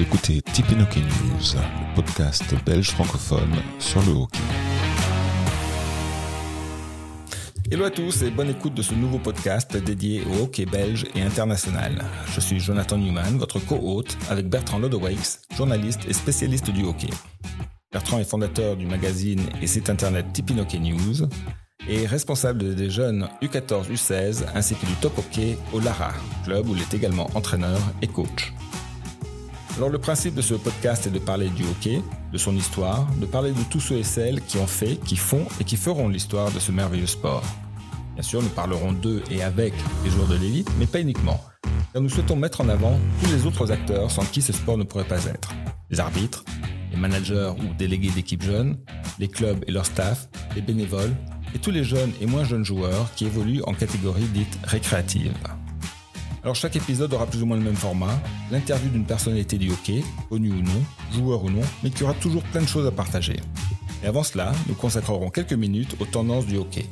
Écoutez Tipeee News, le podcast belge francophone sur le hockey. Hello à tous et bonne écoute de ce nouveau podcast dédié au hockey belge et international. Je suis Jonathan Newman, votre co-hôte, avec Bertrand Lodewijk, journaliste et spécialiste du hockey. Bertrand est fondateur du magazine et site internet Tipeee News et responsable des jeunes U14, U16 ainsi que du top hockey au Lara, club où il est également entraîneur et coach. Alors le principe de ce podcast est de parler du hockey, de son histoire, de parler de tous ceux et celles qui ont fait, qui font et qui feront l'histoire de ce merveilleux sport. Bien sûr, nous parlerons d'eux et avec les joueurs de l'élite, mais pas uniquement. Car nous souhaitons mettre en avant tous les autres acteurs sans qui ce sport ne pourrait pas être. Les arbitres, les managers ou délégués d'équipes jeunes, les clubs et leur staff, les bénévoles, et tous les jeunes et moins jeunes joueurs qui évoluent en catégorie dite récréative. Alors chaque épisode aura plus ou moins le même format, l'interview d'une personnalité du hockey, connue ou non, joueur ou non, mais qui aura toujours plein de choses à partager. Et avant cela, nous consacrerons quelques minutes aux tendances du hockey.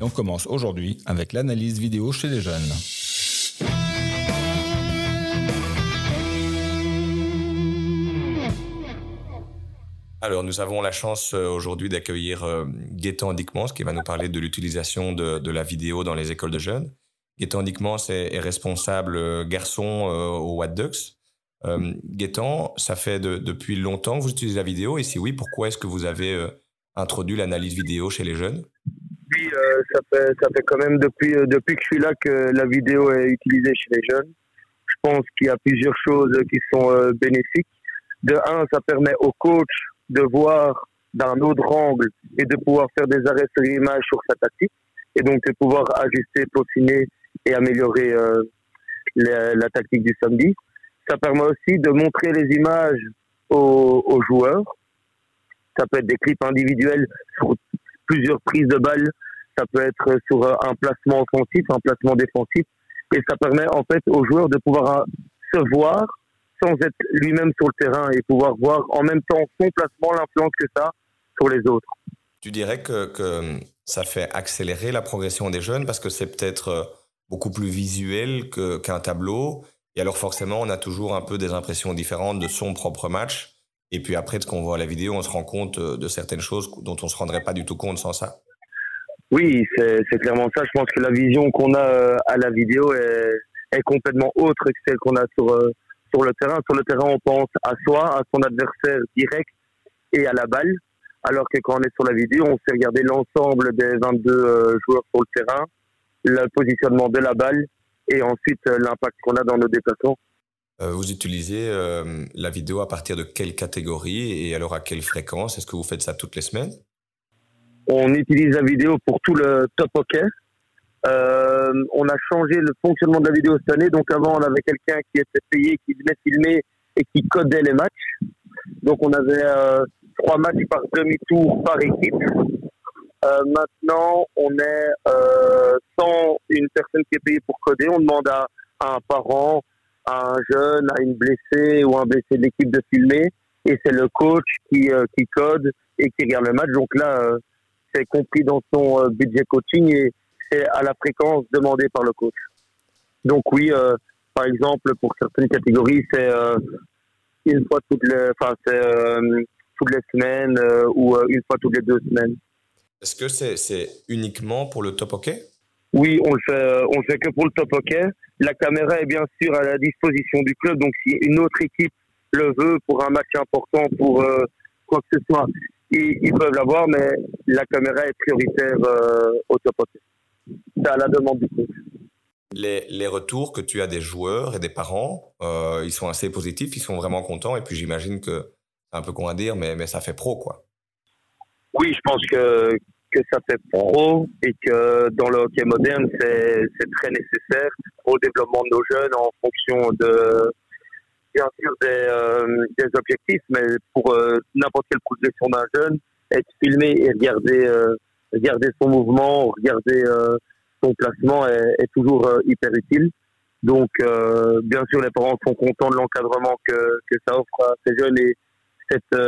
Et on commence aujourd'hui avec l'analyse vidéo chez les jeunes. Alors, nous avons la chance euh, aujourd'hui d'accueillir euh, Gaëtan Dickmans qui va nous parler de l'utilisation de, de, la vidéo dans les écoles de jeunes. Gaëtan Dickmans est, responsable euh, garçon au What Ducks. Euh, ça fait de, depuis longtemps que vous utilisez la vidéo et si oui, pourquoi est-ce que vous avez introduit l'analyse vidéo chez les jeunes? Oui, ça, fait, ça fait quand même depuis, depuis que je suis là que la vidéo est utilisée chez les jeunes. Je pense qu'il y a plusieurs choses qui sont bénéfiques. De un, ça permet aux coachs de voir d'un autre angle et de pouvoir faire des arrêts sur l'image sur sa tactique et donc de pouvoir ajuster, peaufiner et améliorer euh, la, tactique du samedi. Ça permet aussi de montrer les images aux, joueurs. Ça peut être des clips individuels sur plusieurs prises de balles. Ça peut être sur un placement offensif, un placement défensif. Et ça permet en fait aux joueurs de pouvoir se voir sans être lui-même sur le terrain et pouvoir voir en même temps son placement, l'influence que ça sur les autres. Tu dirais que, que ça fait accélérer la progression des jeunes parce que c'est peut-être euh, beaucoup plus visuel qu'un tableau. Et alors forcément, on a toujours un peu des impressions différentes de son propre match. Et puis après, de ce qu'on voit à la vidéo, on se rend compte euh, de certaines choses dont on ne se rendrait pas du tout compte sans ça. Oui, c'est clairement ça. Je pense que la vision qu'on a euh, à la vidéo est, est complètement autre que celle qu'on a sur, sur le terrain. Sur le terrain, on pense à soi, à son adversaire direct et à la balle. Alors que quand on est sur la vidéo, on sait regarder l'ensemble des 22 euh, joueurs sur le terrain, le positionnement de la balle et ensuite euh, l'impact qu'on a dans nos déplacements. Euh, vous utilisez la vidéo à partir de quelle catégorie et alors à quelle fréquence? Est-ce que vous faites ça toutes les semaines? On utilise la vidéo pour tout le top hockey, euh, on a changé le fonctionnement de la vidéo cette année. Donc avant, on avait quelqu'un qui était payé, qui venait filmer et qui codait les matchs. Donc on avait euh, trois matchs par demi-tour par équipe. Euh, maintenant, on est euh, sans une personne qui est payée pour coder. On demande à, à, un parent, à un jeune, à une blessée ou un blessé de l'équipe de filmer. Et c'est le coach qui, euh, qui code et qui regarde le match. Donc là, euh, c'est compris dans son budget coaching et c'est à la fréquence demandée par le coach. Donc oui, euh, par exemple, pour certaines catégories, c'est euh, une fois toutes les, enfin, c'est euh, toutes les semaines euh, ou euh, une fois toutes les deux semaines. Est-ce que c'est uniquement pour le top hockey? Oui, on le fait, euh, on le fait que pour le top hockey. La caméra est bien sûr à la disposition du club, donc si une autre équipe le veut pour un match important, pour quoi que ce soit, ils, ils peuvent l'avoir, mais la caméra est prioritaire au top hockey c'est à la demande du coach. Les, les, retours que tu as des joueurs et des parents, euh, ils sont assez positifs, ils sont vraiment contents. Et puis j'imagine que c'est un peu con à dire, mais, mais ça fait pro, quoi. Oui, je pense que, que ça fait pro et que dans le hockey moderne, c'est très nécessaire au développement de nos jeunes en fonction de, bien sûr, des, euh, des objectifs, mais pour euh, n'importe quelle progression d'un jeune, être filmé et regarder euh, regarder son mouvement, regarder euh, son placement est, est toujours euh, hyper utile. Donc, euh, bien sûr, les parents sont contents de l'encadrement que, que ça offre à ces jeunes et cette,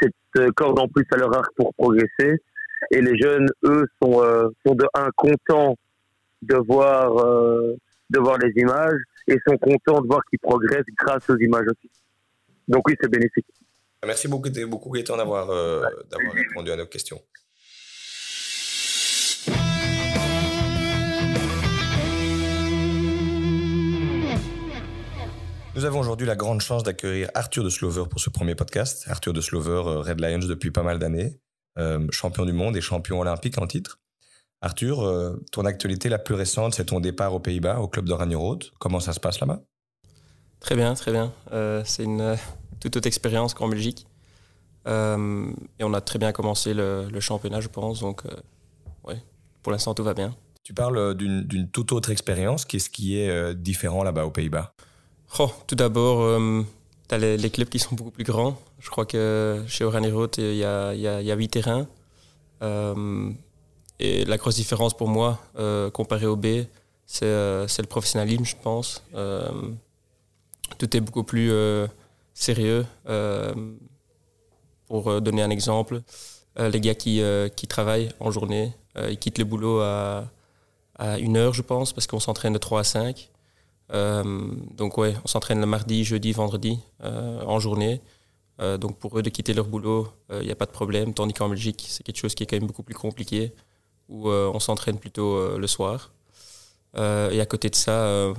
cette corde en plus à leur arc pour progresser. Et les jeunes, eux, sont, euh, sont de un contents de voir, euh, de voir les images et sont contents de voir qu'ils progressent grâce aux images aussi. donc oui, c'est bénéfique. Merci beaucoup, beaucoup d'avoir répondu à nos questions. Nous avons aujourd'hui la grande chance d'accueillir Arthur de Slover pour ce premier podcast. Arthur de Slover, Red Lions depuis pas mal d'années, champion du monde et champion olympique en titre. Arthur, euh, ton actualité la plus récente, c'est ton départ aux Pays-Bas, au club d'Oranjerood. Comment ça se passe là-bas? Très bien, très bien. Euh, c'est une euh, toute autre expérience qu'en Belgique. et on a très bien commencé le, championnat, je pense. Donc, ouais, pour l'instant, tout va bien. Tu parles d'une toute autre expérience. Qu'est-ce qui est différent là-bas aux Pays-Bas? Oh, Tout d'abord, tu as les, clubs qui sont beaucoup plus grands. Je crois que chez Oranjerood, il y a, y, a, y a 8 terrains. Et la grosse différence pour moi, euh, comparé au B, euh, c'est le professionnalisme, je pense. Euh, tout est beaucoup plus sérieux. pour donner un exemple, les gars qui, qui, travaillent en journée, ils quittent le boulot à, à une heure, je pense, parce qu'on s'entraîne de 3 à 5. Donc ouais, on s'entraîne le mardi, jeudi, vendredi en journée. donc pour eux de quitter leur boulot, il n'y a pas de problème. Tandis qu'en Belgique, c'est quelque chose qui est quand même beaucoup plus compliqué où euh, on s'entraîne plutôt euh, le soir. Euh, et à côté de ça,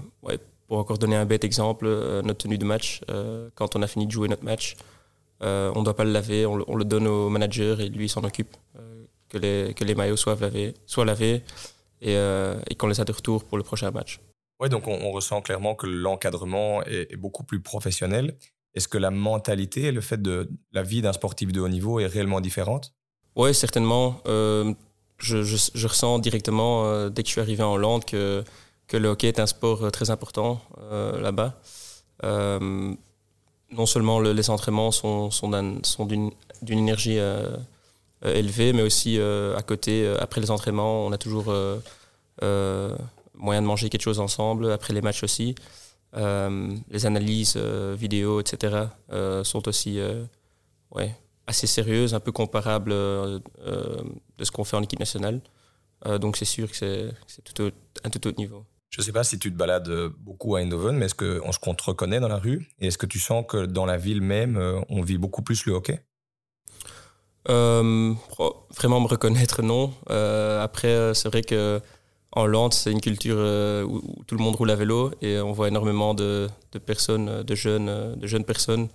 pour encore donner un bête exemple, notre tenue de match, quand on a fini de jouer notre match, on ne doit pas le laver, on, le donne au manager et lui s'en occupe. que, les, maillots soient lavés, soient lavés et, qu'on les a de retour pour le prochain match. Donc on, ressent clairement que l'encadrement est, beaucoup plus professionnel. Est-ce que la mentalité et le fait de la vie d'un sportif de haut niveau est réellement différente? Oui, certainement je, ressens directement, euh, dès que je suis arrivé en Hollande, que, le hockey est un sport euh, très important euh, là-bas. non seulement les entraînements sont d'une énergie élevée, mais aussi à côté, après les entraînements, on a toujours moyen de manger quelque chose ensemble, après les matchs aussi. les analyses vidéo, etc., sont aussi ouais, assez sérieuse, un peu comparable euh, euh, de ce qu'on fait en équipe nationale. Euh, donc c'est sûr que c'est tout un tout autre niveau. Je ne sais pas si tu te balades beaucoup à Eindhoven, mais est-ce qu'on se reconnaît dans la rue? Et est-ce que tu sens que dans la ville même, on vit beaucoup plus le hockey? Vraiment me reconnaître, non. après, c'est vrai que en Hollande, c'est une culture où, tout le monde roule à vélo et on voit énormément de, personnes, de jeunes, de jeunes personnes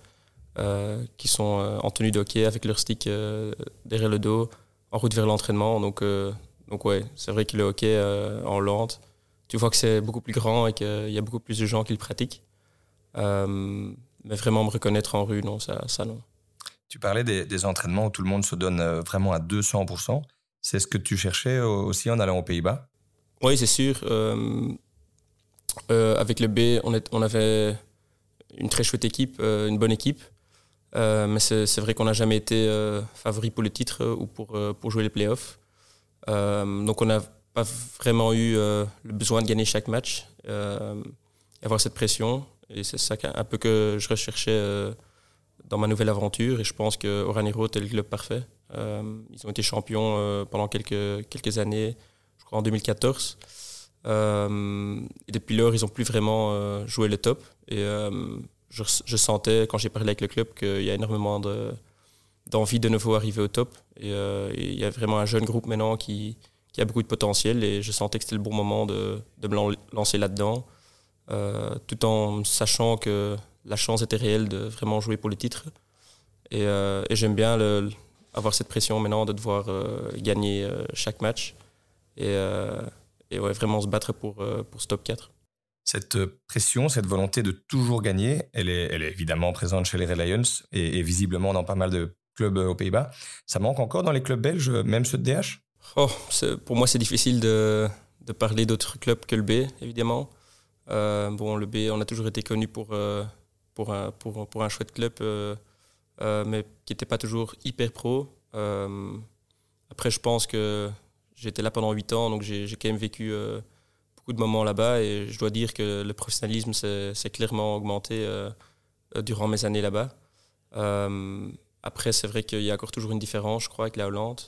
euh, qui sont euh, en tenue de hockey avec leur stick euh, derrière le dos, en route vers l'entraînement. Donc, donc ouais, c'est vrai que le hockey en Hollande, tu vois que c'est beaucoup plus grand et qu'il y a beaucoup plus de gens qui le pratiquent. mais vraiment me reconnaître en rue, non, ça, ça non. Tu parlais des, entraînements où tout le monde se donne vraiment à 200%. C'est ce que tu cherchais aussi en allant aux Pays-Bas? Oui, c'est sûr. avec le B, on, avait une très chouette équipe, une bonne équipe. Euh, mais c'est vrai qu'on n'a jamais été euh, favori pour le titre euh, ou pour, jouer les playoffs. donc on n'a pas vraiment eu le besoin de gagner chaque match avoir cette pression. Et c'est ça un peu que je recherchais dans ma nouvelle aventure. Et je pense que Oraniro est le club parfait. ils ont été champions pendant quelques, années, en 2014. et depuis lors, ils n'ont plus vraiment joué le top. Et je, sentais, quand j'ai parlé avec le club, qu'il y a énormément d'envie de, nouveau arriver au top. Euh, et, il y a vraiment un jeune groupe maintenant qui, a beaucoup de potentiel et je sentais que c'était le bon moment de, me lancer là-dedans, euh, tout en sachant que la chance était réelle de vraiment jouer pour le titre. Et, euh, j'aime bien avoir cette pression maintenant de devoir gagner chaque match et, et ouais, vraiment se battre pour, pour ce top 4 cette euh, pression, cette volonté de toujours gagner, elle est, elle est évidemment présente chez les Red Lions et, visiblement dans pas mal de clubs euh, aux Pays-Bas. Ça manque encore dans les clubs belges, même ceux de DH oh, Pour moi, c'est difficile de, de parler d'autres clubs que le B, évidemment. Euh, bon, le B, on a toujours été connu pour, pour, un, pour, pour, un chouette club, mais qui n'était pas toujours hyper pro. après, je pense que j'étais là pendant 8 ans, donc j'ai quand même vécu de moments là-bas et je dois dire que le professionnalisme s'est clairement augmenté euh, euh, durant mes années là-bas. Euh, après, c'est vrai qu'il y a encore toujours une différence, je crois, avec la Hollande.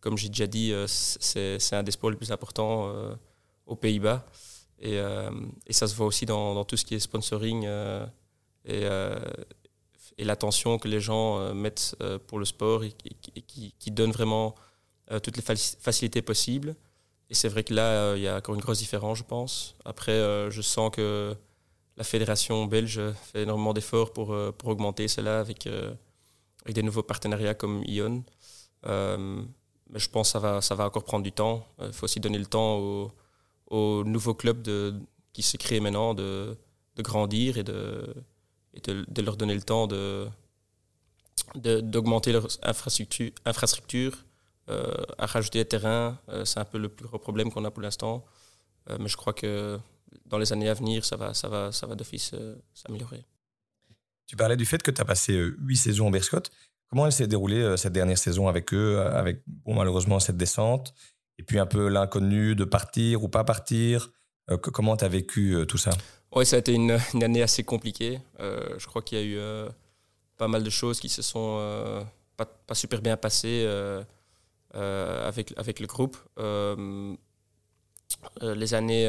comme j'ai déjà dit, c'est un des sports les plus importants aux Pays-Bas. Et, ça se voit aussi dans, tout ce qui est sponsoring et, l'attention que les gens mettent pour le sport et, qui, qui, donne vraiment toutes les facilités possibles. Et c'est vrai que là, il y a encore une grosse différence, je pense. Après, je sens que la fédération belge fait énormément d'efforts pour, pour augmenter cela avec, avec des nouveaux partenariats comme Ion. mais je pense que ça va, ça va encore prendre du temps. Il faut aussi donner le temps aux, aux nouveaux clubs qui se créent maintenant de, de grandir et, de, et de, leur donner le temps de d'augmenter leur infrastructure, infrastructure euh, à rajouter des terrains. Euh, c'est un peu le plus gros problème qu'on a pour l'instant. Euh, mais je crois que dans les années à venir, ça va, ça va, ça va d'office s'améliorer. Tu parlais du fait que tu as passé huit saisons au Berscott. Comment elle s'est déroulée cette dernière saison avec eux, avec bon, malheureusement cette descente? Et puis un peu l'inconnu de partir ou pas partir. Euh, comment tu as vécu euh, tout ça? Oui, ça a été une, année assez compliquée. Euh, je crois qu'il y a eu pas mal de choses qui se sont pas, pas, super bien passées avec, avec le groupe. les, années,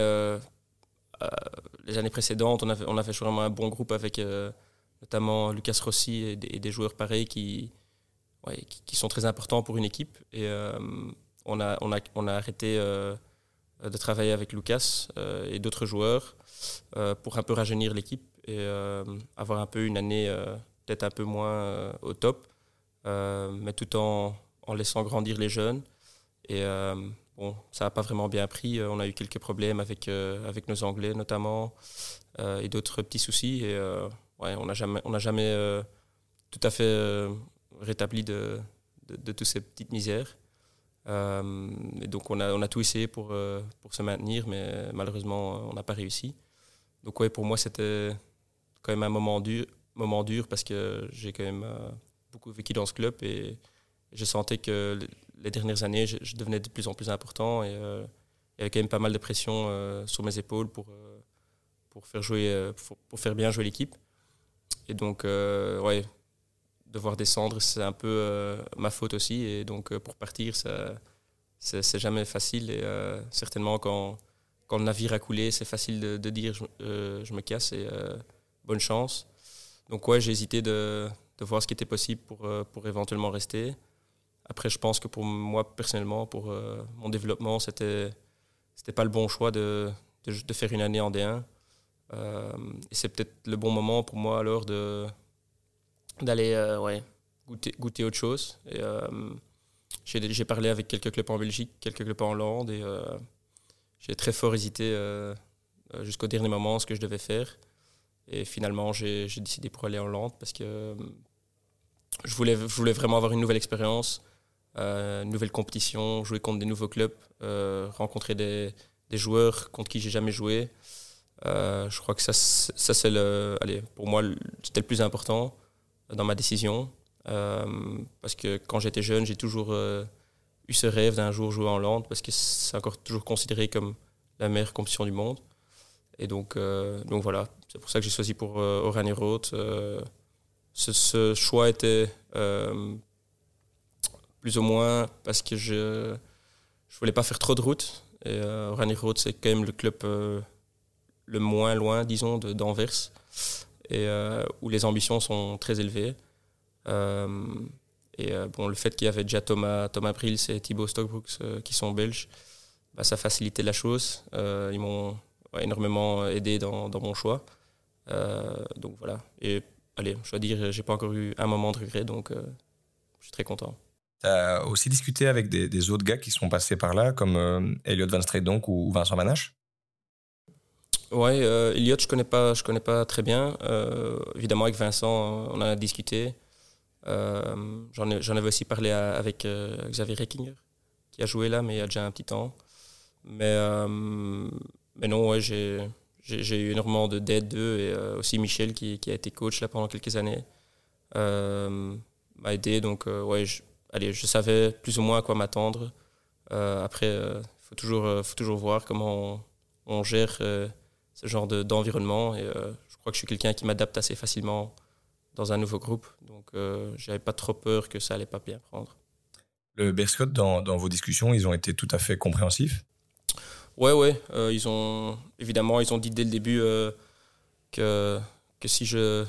les années précédentes, on avait, on vraiment un bon groupe avec notamment Lucas Rossi et des, joueurs pareils qui, qui, sont très importants pour une équipe. Et on a, on a, on a arrêté euh, de travailler avec Lucas euh, et d'autres joueurs euh, pour un peu rajeunir l'équipe et avoir un peu une année peut-être un peu moins au top, mais tout en, en, laissant grandir les jeunes. Et bon, ça n'a pas vraiment bien pris. On a eu quelques problèmes avec, avec nos Anglais notamment et d'autres petits soucis. Et ouais, on n'a jamais, on jamais tout à fait rétabli de, de, de toutes ces petites misères. Euh, et donc on a, on a tout essayé pour, euh, pour se maintenir, mais malheureusement on n'a pas réussi. Donc ouais, pour moi c'était quand même un moment dur, moment dur parce que j'ai quand même euh, beaucoup vécu dans ce club et je sentais que les dernières années je, devenais de plus en plus important et il y avait quand même pas mal de pression sur mes épaules pour, pour, faire, jouer, pour, pour faire bien jouer l'équipe. Et donc ouais, devoir descendre, c'est un peu euh, ma faute aussi. Et donc, euh, pour partir, c'est jamais facile. Et euh, certainement, quand, quand le navire a coulé, c'est facile de, de dire je, je, me casse et bonne chance. Donc, ouais, j'ai hésité de, de, voir ce qui était possible pour, pour éventuellement rester. Après, je pense que pour moi, personnellement, pour mon développement, c'était c'était pas le bon choix de, de, faire une année en D1. et c'est peut-être le bon moment pour moi alors de, d'aller euh, ouais, goûter, goûter autre chose. Euh, j'ai parlé avec quelques clubs en Belgique, quelques clubs en Hollande, et euh, j'ai très fort hésité jusqu'au dernier moment ce que je devais faire. Et finalement, j'ai décidé pour aller en Hollande parce que je voulais, je voulais vraiment avoir une nouvelle expérience, une nouvelle compétition, jouer contre des nouveaux clubs, rencontrer des, des, joueurs contre qui j'ai jamais joué. je crois que ça, ça c'est le, allez, pour moi, c'était le plus important dans ma décision. Euh, parce que quand j'étais jeune, j'ai toujours euh, eu ce rêve d'un jour jouer en Hollande, parce que c'est encore toujours considéré comme la meilleure compétition du monde. Et donc, euh, donc voilà, c'est pour ça que j'ai choisi pour Oranje Road. Ce, ce, choix était plus ou moins parce que je ne voulais pas faire trop de route. Et Oranje Road, c'est quand même le club le moins loin, disons, d'Anvers euh, où les ambitions sont très élevées. Euh, et euh, bon, le fait qu'il y avait déjà Thomas, Thomas Prils et Thibaut Stockbrooks qui sont belges, bah, ça facilitait la chose. ils m'ont énormément aidé dans, dans mon choix. donc voilà. Et allez, je dois dire, j'ai pas encore eu un moment de regret, donc je suis très content. Tu as aussi discuté avec des, autres gars qui sont passés par là, comme Elliot Van donc ou Vincent Manache Ouais, euh, Elliot, je connais connais pas très bien. Euh, évidemment, avec Vincent, on a discuté. Euh, j'en avais aussi parlé avec Xavier Reckinger, qui a joué là, mais il y a déjà un petit temps. Mais, non, ouais, j'ai eu énormément d'aide d'eux et aussi Michel, qui, qui, a été coach là pendant quelques années, m'a aidé. Donc, ouais, je, allez, je savais plus ou moins à quoi m'attendre. après, il faut, toujours, faut toujours voir comment on, on gère ce genre d'environnement. et euh, je crois que je suis quelqu'un qui m'adapte assez facilement dans un nouveau groupe. Donc, euh, j'avais pas trop peur que ça allait pas bien prendre. Le Berscott, dans, dans, vos discussions, ils ont été tout à fait compréhensifs? Ouais, ouais. Euh, ils ont, évidemment, ils ont dit dès le début que, que si je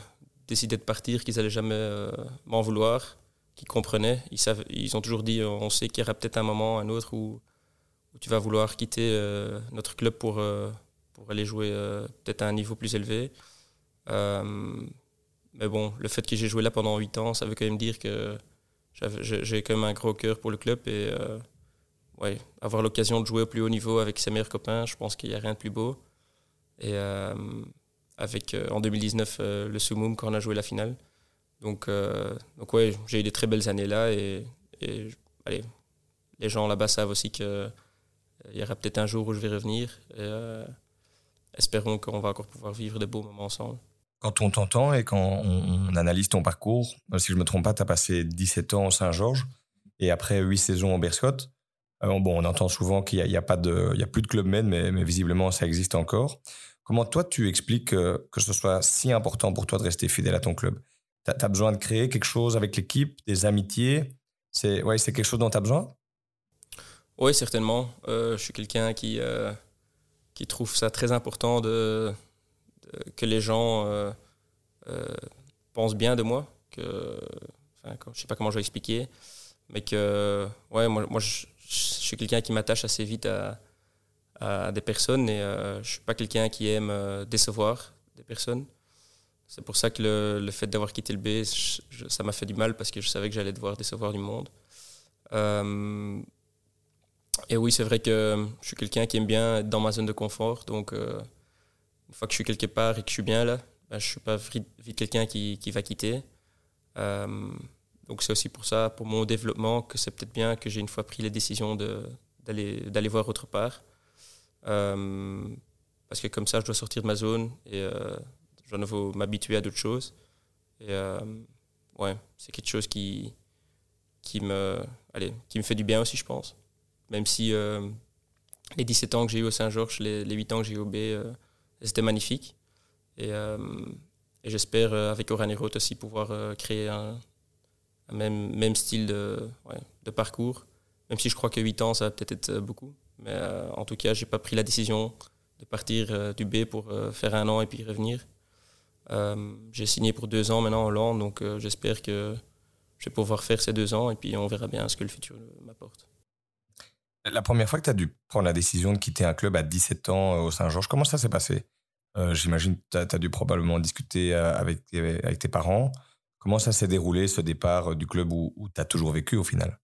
décidé de partir, qu'ils allaient jamais m'en vouloir, qu'ils comprenaient. Ils, savent, ils ont toujours dit, on sait qu'il y aura peut-être un moment, un autre, où, où tu vas vouloir quitter notre club pour, pour aller jouer peut-être à un niveau plus élevé. mais bon, le fait que j'ai joué là pendant 8 ans, ça veut quand même dire que j'ai quand même un gros cœur pour le club et ouais, avoir l'occasion de jouer au plus haut niveau avec ses meilleurs copains, je pense qu'il n'y a rien de plus beau. Et euh, avec euh, en 2019 euh, le Sumum quand on a joué la finale. Donc, donc ouais, j'ai eu des très belles années là et, allez, les gens là-bas savent aussi qu'il y aura peut-être un jour où je vais revenir. Et, espérons qu'on va encore pouvoir vivre de beaux moments ensemble. Quand on t'entend et quand on, analyse ton parcours, si je ne me trompe pas, tu as passé 17 ans au Saint-Georges et après 8 saisons au Berscott. Euh, bon, on entend souvent qu'il n'y a, a plus de Club Med, mais, visiblement ça existe encore. Comment toi tu expliques que, que, ce soit si important pour toi de rester fidèle à ton club? Tu as, besoin de créer quelque chose avec l'équipe, des amitiés C'est ouais, quelque chose dont tu as besoin? Oui, certainement. Euh, je suis quelqu'un qui, euh, qui trouve ça très important de, que les gens pensent bien de moi. Je ne sais pas comment je vais expliquer, mais que ouais, moi, je, suis quelqu'un qui m'attache assez vite à, des personnes et euh, je ne suis pas quelqu'un qui aime euh, décevoir des personnes. C'est pour ça que le, fait d'avoir quitté le B, ça m'a fait du mal parce que je savais que j'allais devoir décevoir du monde. Euh, et oui, c'est vrai que je suis quelqu'un qui aime bien être dans ma zone de confort. Donc, une fois que je suis quelque part et que je suis bien là, ben, je ne suis pas vite quelqu'un qui, qui, va quitter. Donc c'est aussi pour ça, pour mon développement, que c'est peut-être bien que j'ai une fois pris la décision d'aller voir autre part. Euh, parce que comme ça, je dois sortir de ma zone euh, je dois nouveau m'habituer à d'autres choses. Et euh, ouais, c'est quelque chose qui, qui, me, allez, qui me fait du bien aussi, je pense. Même si les 17 ans que j'ai eu au Saint-Georges, les, les, 8 ans que j'ai eu au B, c'était magnifique. Et, et j'espère, avec Oranero aussi, pouvoir créer un, même, même style de, de parcours. Même si je crois que 8 ans, ça va peut-être être beaucoup. Mais euh, en tout cas, je n'ai pas pris la décision de partir euh, du B pour euh, faire un an et puis revenir. J'ai signé pour deux ans maintenant en Hollande, donc j'espère que je vais pouvoir faire ces deux ans et puis on verra bien ce que le futur m'apporte. La première fois que tu as dû prendre la décision de quitter un club à 17 ans au Saint-Georges, comment ça s'est passé? J'imagine que tu as, dû probablement discuter avec, avec tes parents. Comment ça s'est déroulé, ce départ euh, du club où, tu as toujours vécu au final?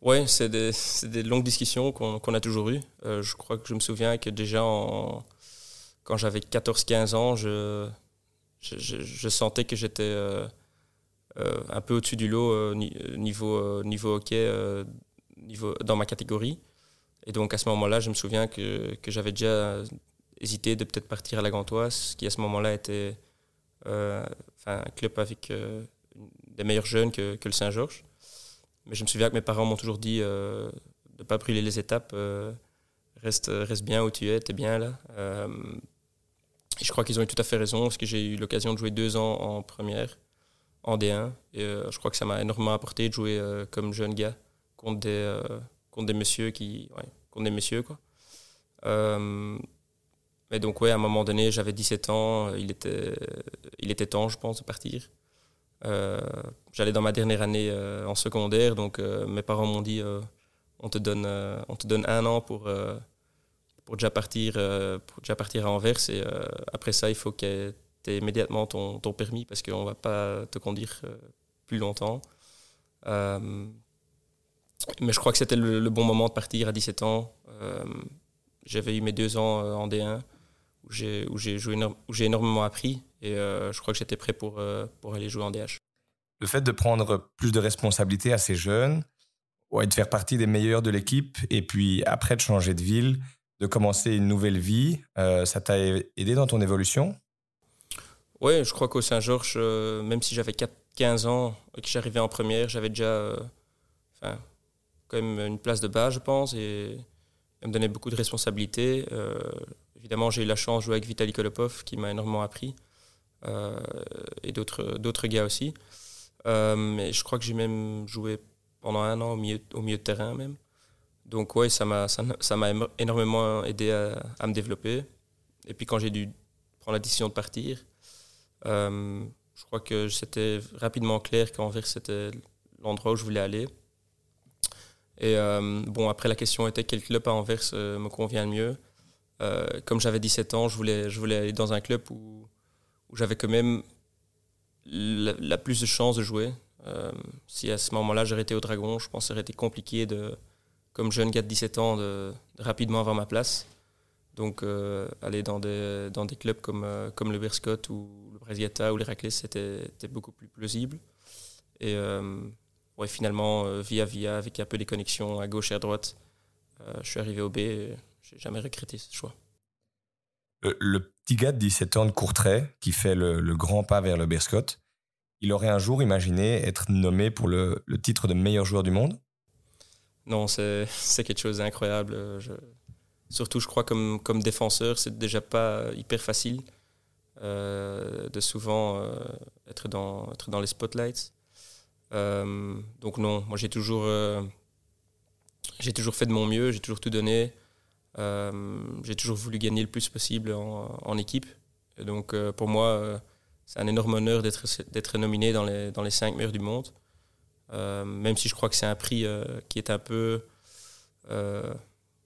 Oui, c'est des, des, longues discussions qu'on a toujours eues. Euh, je crois que je me souviens que déjà quand j'avais 14-15 ans, je, je, sentais que j'étais euh, un peu au-dessus du lot niveau, niveau hockey niveau, dans ma catégorie. Et donc à ce moment-là, je me souviens que, j'avais déjà hésité de peut-être partir à la Gantoise, qui à ce moment-là était un club avec des meilleurs jeunes que, le Saint-Georges. Mais je me souviens que mes parents m'ont toujours dit euh, de ne pas brûler les étapes. Euh, reste, bien où tu es, tu es bien là. Euh, je crois qu'ils ont eu tout à fait raison parce que j'ai eu l'occasion de jouer deux ans en première, en D1. Et je crois que ça m'a énormément apporté de jouer comme jeune gars contre des, contre des messieurs qui. Contre des messieurs quoi. mais donc, ouais, à un moment donné, j'avais 17 ans, il était, il était temps, je pense, de partir. Euh, j'allais dans ma dernière année euh, en secondaire, donc euh, mes parents m'ont dit on, te donne, on te donne un an pour, pour, déjà partir, pour déjà partir à Anvers. Et après ça, il faut que tu aies immédiatement ton, ton permis parce qu'on ne va pas te conduire plus longtemps. mais je crois que c'était le, bon moment de partir à 17 ans. J'avais eu mes deux ans en D1 où j'ai énormément appris. Et euh, je crois que j'étais prêt pour, euh, pour aller jouer en DH. Le fait de prendre plus de responsabilités assez jeune, ouais, de faire partie des meilleurs de l'équipe, et puis après de changer de ville, de commencer une nouvelle vie, euh, ça t'a aidé dans ton évolution? Oui, je crois qu'au Saint-Georges, même si j'avais 15 ans et que j'arrivais en première, j'avais déjà enfin, quand même une place de base, je pense, et ça me donnait beaucoup de responsabilités. évidemment, j'ai eu la chance de jouer avec Vitaly Kolopov, qui m'a énormément appris. Euh, et d'autres, gars aussi. Euh, mais je crois que j'ai même joué pendant un an au milieu, au milieu de terrain même. Donc ouais, ça m'a, ça, énormément aidé à, me développer. Et puis quand j'ai dû prendre la décision de partir, euh, je crois que c'était rapidement clair qu'Anvers c'était l'endroit où je voulais aller. Et bon, après la question était quel club à Anvers me convient le mieux. comme j'avais 17 ans, je voulais, aller dans un club où, j'avais quand même la, plus de chances de jouer. Euh, si à ce moment-là j'aurais été au Dragon, je pense que ça aurait été compliqué de, comme jeune gars de 17 ans, de, rapidement avoir ma place. Donc euh, aller dans des, dans des clubs comme, euh, comme le Berscott ou le Brasiata ou l'Héraclès, c'était beaucoup plus plausible. Et ouais, finalement, via via, avec un peu des connexions à gauche et à droite, je suis arrivé au B et j'ai jamais regretté ce choix. Le, petit gars de 17 ans de Courtrai qui fait le, grand pas vers le Berscott, il aurait un jour imaginé être nommé pour le, titre de meilleur joueur du monde? Non, c'est quelque chose d'incroyable. surtout, je crois, comme, comme défenseur, c'est déjà pas hyper facile euh, de souvent euh, être, dans, les spotlights. Euh, donc non, moi j'ai toujours, fait de mon mieux, j'ai toujours tout donné. Euh, j'ai toujours voulu gagner le plus possible en, équipe. Donc euh, pour moi, euh, c'est un énorme honneur d'être nominé dans les, dans les cinq meilleurs du monde. Même si je crois que c'est un prix qui est un peu,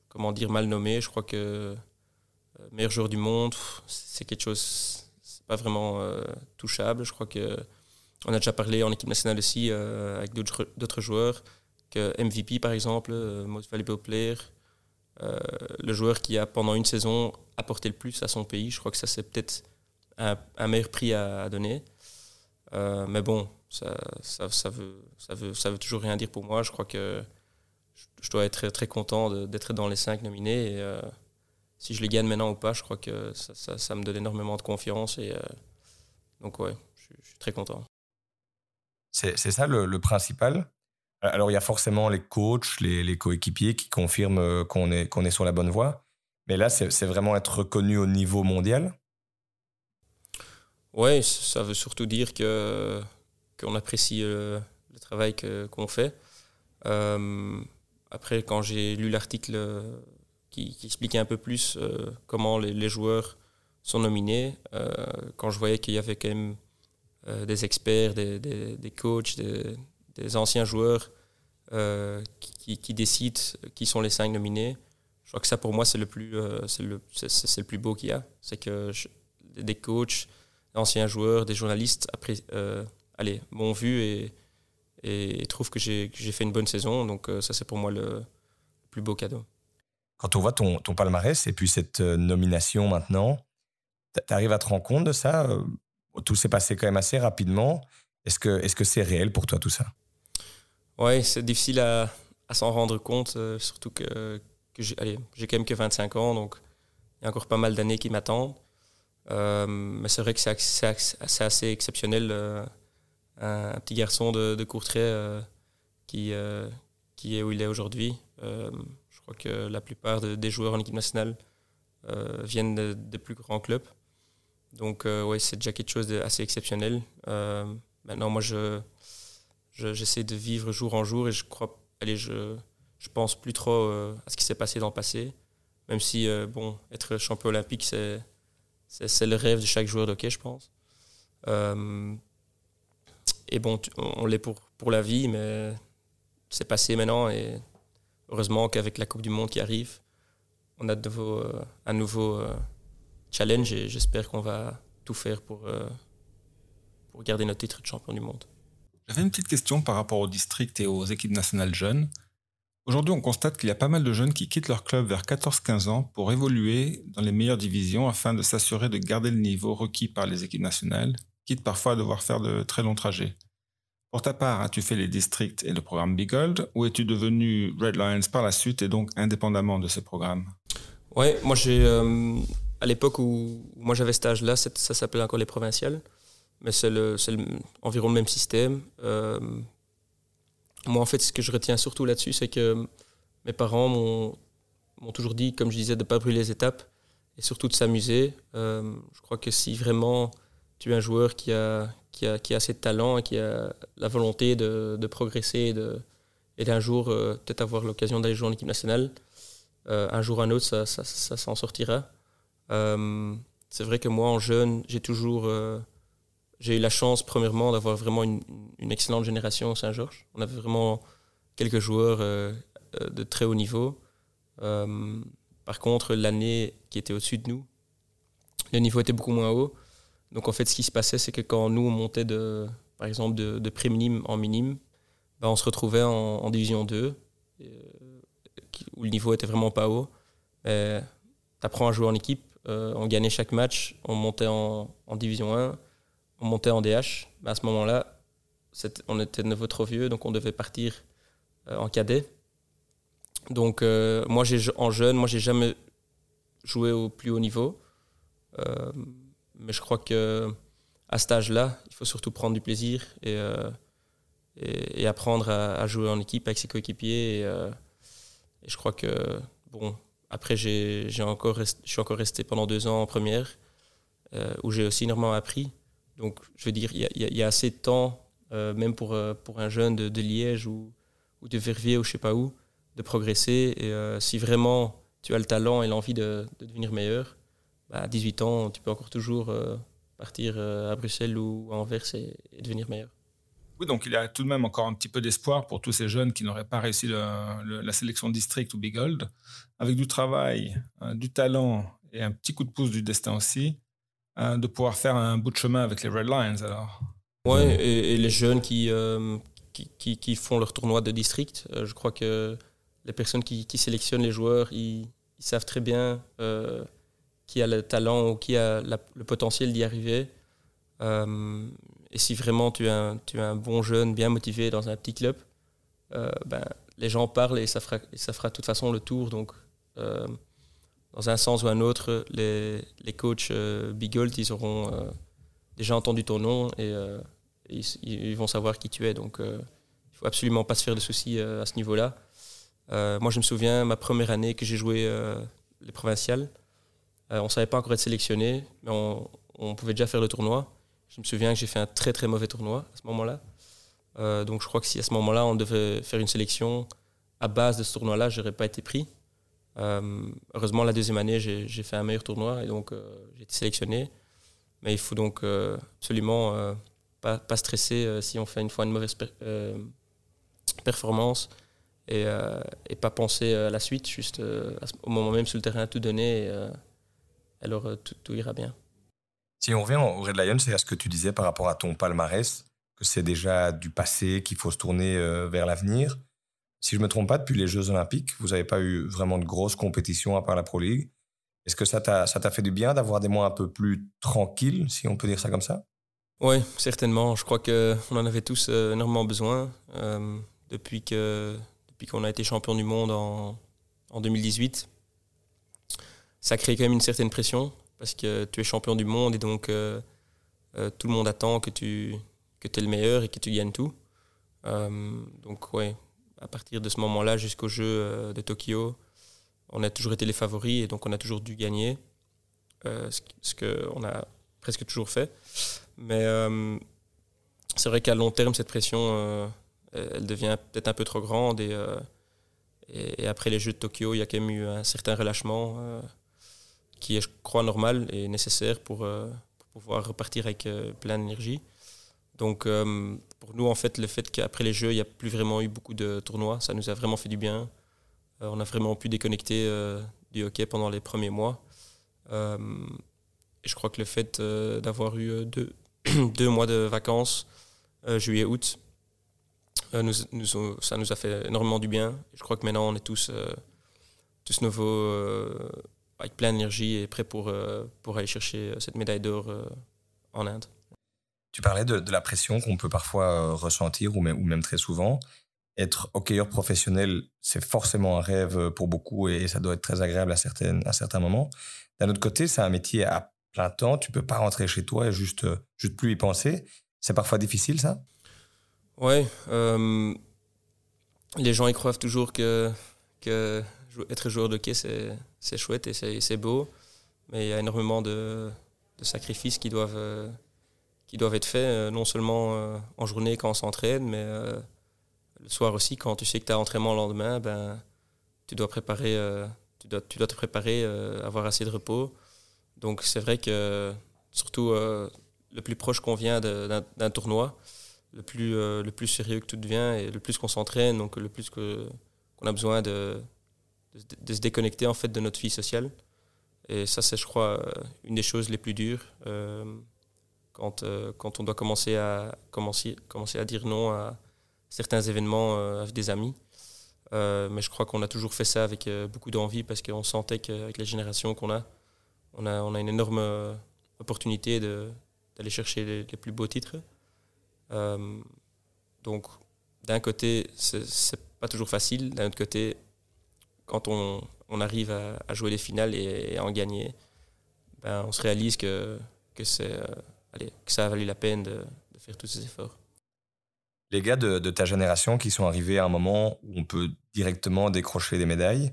comment dire, mal nommé. Je crois que meilleur joueur du monde, c'est quelque chose, c'est pas vraiment touchable. Je crois que on a déjà parlé en équipe nationale aussi avec d'autres joueurs que MVP par exemple, Most Valuable Player. Euh, le joueur qui a pendant une saison apporté le plus à son pays. Je crois que ça c'est peut-être un, meilleur prix à, donner. Euh, mais bon, ça, ça, veut, ça, veut, ça veut toujours rien dire pour moi. Je crois que je, dois être très, content d'être dans les cinq nominés. Et, euh, si je les gagne maintenant ou pas, je crois que ça, me donne énormément de confiance. Et, donc ouais, je, suis très content. C'est ça le principal? Alors, il y a forcément les coachs, les, coéquipiers qui confirment euh, qu'on est, qu'on est sur la bonne voie. Mais là, c'est vraiment être reconnu au niveau mondial? Oui, ça veut surtout dire que qu'on apprécie euh, le travail qu'on fait. Euh, après, quand j'ai lu l'article qui, expliquait un peu plus comment les, joueurs sont nominés, quand je voyais qu'il y avait quand même des experts, des, des, des coachs, des, anciens joueurs euh, qui, décident qui sont les cinq nominés. Je crois que ça, pour moi, c'est le plus, euh, le, le plus beau qu'il y a. C'est que des coachs, anciens joueurs, des journalistes, après, euh, allez, m'ont vu et, et, trouvent que j'ai, fait une bonne saison. Donc, ça, c'est pour moi le, plus beau cadeau. Quand on voit ton, ton palmarès et puis cette nomination maintenant, tu arrives à te rendre compte de ça Tout s'est passé quand même assez rapidement. Est-ce que, est-ce que c'est réel pour toi tout ça? Oui, c'est difficile à, s'en rendre compte, euh, surtout que, j'ai quand même que 25 ans, donc il y a encore pas mal d'années qui m'attendent. Euh, mais c'est vrai que c'est assez exceptionnel. Euh, un, petit garçon de, de Courtrai qui, qui est où il est aujourd'hui. je crois que la plupart des joueurs en équipe nationale viennent de, de, plus grands clubs. Donc, oui, c'est déjà quelque chose d'assez exceptionnel. maintenant, moi, je j'essaie de vivre jour en jour et je crois, allez, je, je pense plus trop euh, à ce qui s'est passé dans le passé. Même si, euh, bon, être champion olympique, c'est, c'est, le rêve de chaque joueur de hockey, je pense. Euh, et bon, on l'est pour, pour la vie, mais c'est passé maintenant et heureusement qu'avec la Coupe du Monde qui arrive, on a de nouveau, un nouveau challenge et j'espère qu'on va tout faire pour, pour garder notre titre de champion du monde. J'avais une petite question par rapport au district et aux équipes nationales jeunes. Aujourd'hui, on constate qu'il y a pas mal de jeunes qui quittent leur club vers 14-15 ans pour évoluer dans les meilleures divisions afin de s'assurer de garder le niveau requis par les équipes nationales, quitte parfois à devoir faire de très longs trajets. Pour ta part, as-tu fait les districts et le programme Big Gold ou es-tu devenu Red Lions par la suite et donc indépendamment de ce programme? Oui, moi j'ai euh, à l'époque où moi j'avais cet âge-là, ça s'appelait encore les provinciales mais c'est le, environ le même système. Euh, moi, en fait, ce que je retiens surtout là-dessus, c'est que mes parents m'ont toujours dit, comme je disais, de ne pas brûler les étapes et surtout de s'amuser. Euh, je crois que si vraiment tu es un joueur qui a, qui a, qui a assez de talent et qui a la volonté de, de progresser de, et d'un jour euh, peut-être avoir l'occasion d'aller jouer en équipe nationale, un jour ou un autre, ça, ça, s'en sortira. c'est vrai que moi, en jeune, j'ai toujours j'ai eu la chance, premièrement, d'avoir vraiment une, excellente génération au Saint-Georges. On avait vraiment quelques joueurs de très haut niveau. par contre, l'année qui était au-dessus de nous, le niveau était beaucoup moins haut. Donc en fait, ce qui se passait, c'est que quand nous, on montait, de, par exemple, de, de pré-minime en minime, ben, on se retrouvait en, division 2, euh, où le niveau était vraiment pas haut. Tu apprends à jouer en équipe, euh, on gagnait chaque match, on montait en, division 1, on montait en DH. Mais à ce moment-là, on était de nouveau trop vieux, donc on devait partir euh, en cadet. Donc moi, en jeune, moi, j'ai jamais joué au plus haut niveau. Mais je crois que à cet âge-là, il faut surtout prendre du plaisir et, et, apprendre à, jouer en équipe avec ses coéquipiers. Euh, et, je crois que, bon, après, j'ai, encore je suis encore resté pendant deux ans en première, euh, où j'ai aussi énormément appris. Donc, je veux dire, il y, a assez de temps, euh, même pour, pour un jeune de, Liège ou, ou, de Verviers ou je sais pas où, de progresser. Et si vraiment tu as le talent et l'envie de, devenir meilleur, à 18 ans, tu peux encore toujours partir à Bruxelles ou à Anvers et devenir meilleur donc il y a tout de même encore un petit peu d'espoir pour tous ces jeunes qui n'auraient pas réussi la sélection district ou Big Gold. Avec du travail, euh, du talent et un petit coup de pouce du destin aussi, euh, de pouvoir faire un bout de chemin avec les Red Lions alors. Ouais, et, les jeunes euh, qui, qui, font leur tournoi de district, je crois que les personnes qui, sélectionnent les joueurs, ils, savent très bien qui a le talent ou qui a le potentiel d'y arriver. Et si vraiment tu es un, bon jeune, bien motivé dans un petit club, euh, ben, les gens parlent et ça fera, ça fera de toute façon le tour. Donc, euh, dans un sens ou un autre, les, les coachs euh, Bigold, ils auront déjà entendu ton nom et, ils, vont savoir qui tu es. Donc, il ne faut absolument pas se faire de soucis à ce niveau-là. moi, je me souviens, ma première année que j'ai joué les provinciales, on ne savait pas encore être sélectionné, mais on, pouvait déjà faire le tournoi. Je me souviens que j'ai fait un très très mauvais tournoi à ce moment-là. Euh, donc je crois que si à ce moment-là on devait faire une sélection à base de ce tournoi-là, je n'aurais pas été pris. Euh, heureusement, la deuxième année, j'ai fait un meilleur tournoi et donc euh, j'ai été sélectionné. Mais il faut donc absolument pas, pas, stresser si on fait une fois une mauvaise performance et, pas penser à la suite, juste au moment même sur le terrain, tout donner alors tout ira bien. Si on revient au Red Lion, c'est à ce que tu disais par rapport à ton palmarès, que c'est déjà du passé, qu'il faut se tourner euh, vers l'avenir. Si je ne me trompe pas, depuis les Jeux Olympiques, vous n'avez pas eu vraiment de grosses compétitions à part la Pro League. Est-ce que ça t'a fait du bien d'avoir des mois un peu plus tranquilles, si on peut dire ça comme ça? Oui, certainement. Je crois qu'on en avait tous euh, énormément besoin. Euh, depuis qu'on depuis qu'on a été champion du monde en, en 2018, ça crée quand même une certaine pression parce que tu es champion du monde et donc euh, euh, tout le monde attend que tu que es le meilleur et que tu gagnes tout. Euh, donc ouais, à partir de ce moment-là jusqu'au jeu de Tokyo, on a toujours été les favoris et donc on a toujours dû gagner, ce, qu'on a presque toujours fait. Mais c'est vrai qu'à long terme, cette pression, elle devient peut-être un peu trop grande et, et, après les Jeux de Tokyo, il y a quand même eu un certain relâchement qui est, je crois, normal et nécessaire pour, euh, pouvoir repartir avec euh, plein d'énergie. Donc, euh, pour nous, en fait, le fait qu'après les Jeux, il n'y a plus vraiment eu beaucoup de tournois, ça nous a vraiment fait du bien. on a vraiment pu déconnecter du hockey pendant les premiers mois. et je crois que le fait d'avoir eu deux, deux mois de vacances, juillet-août, nous, ça nous a fait énormément du bien. Je crois que maintenant, on est tous, tous nouveaux avec plein d'énergie et prêt pour, euh, pour aller chercher euh, cette médaille d'or euh, en Inde. Tu parlais de, la pression qu'on peut parfois ressentir, ou même, ou même très souvent. Être hockeyeur professionnel, c'est forcément un rêve pour beaucoup et ça doit être très agréable à, certaines, à certains moments. D'un autre côté, c'est un métier à plein temps. Tu peux pas rentrer chez toi et juste, juste plus y penser. C'est parfois difficile, ça? Oui. les gens y croient toujours que, que être joueur de hockey, c'est chouette et c'est beau, mais il y a énormément de, sacrifices qui doivent, euh, qui doivent être faits, euh, non seulement euh, en journée quand on s'entraîne, mais le soir aussi, quand tu sais que tu as entraînement le lendemain, ben, tu, dois préparer, tu, dois, tu dois te préparer, avoir assez de repos. Donc c'est vrai que surtout le plus proche qu'on vient d'un tournoi, le plus, le plus sérieux que tout devient et le plus qu'on s'entraîne, donc le plus qu'on a besoin de, de, se déconnecter en fait de notre vie sociale. Et ça, c'est, je crois, une des choses les plus dures quand, quand on doit commencer à, commencer, commencer à dire non à certains événements avec des amis. Euh, mais je crois qu'on a toujours fait ça avec euh, beaucoup d'envie parce qu'on sentait qu'avec les générations qu'on a, on a, on a une énorme euh, opportunité d'aller chercher les, plus beaux titres. donc, d'un côté, c'est pas toujours facile. D'un autre côté, quand on, on arrive à, jouer les finales et, à en gagner, ben, on se réalise que, que, allez, que ça a valu la peine de, de faire tous ces efforts. Les gars de, ta génération qui sont arrivés à un moment où on peut directement décrocher des médailles,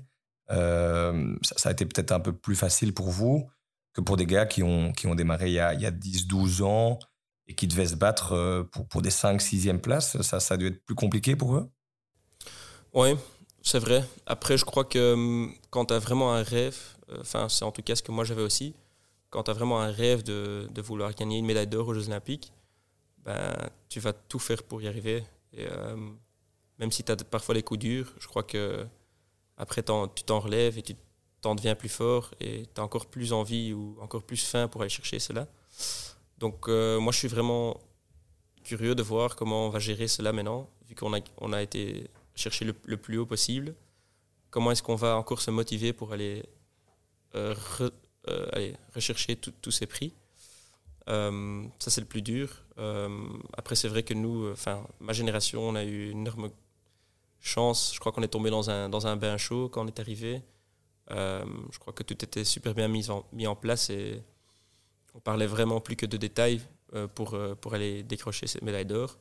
euh, ça, a été peut-être un peu plus facile pour vous que pour des gars qui ont, qui ont démarré il y a, a 10-12 ans et qui devaient se battre euh, pour, pour des 5-6e places. Ça, ça a dû être plus compliqué pour eux? Oui, c'est vrai. Après, je crois que hum, quand tu as vraiment un rêve, euh, enfin, c'est en tout cas ce que moi j'avais aussi, quand tu as vraiment un rêve de, vouloir gagner une médaille d'or aux Jeux Olympiques, ben, tu vas tout faire pour y arriver. Et, euh, même si tu as parfois des coups durs, je crois que après tu t'en relèves et tu t'en deviens plus fort et tu as encore plus envie ou encore plus faim pour aller chercher cela. Donc euh, moi je suis vraiment curieux de voir comment on va gérer cela maintenant, vu qu'on a, on a été chercher le, plus haut possible. Comment est-ce qu'on va encore se motiver pour aller, euh, aller rechercher tous ces prix? Euh, ça, c'est le plus dur. Euh, après, c'est vrai que nous, enfin, ma génération, on a eu une énorme chance. Je crois qu'on est tombé dans un, dans un bain chaud quand on est arrivé. Euh, je crois que tout était super bien mis en, mis en place et on parlait vraiment plus que de détails pour, pour aller décrocher cette médaille d'or.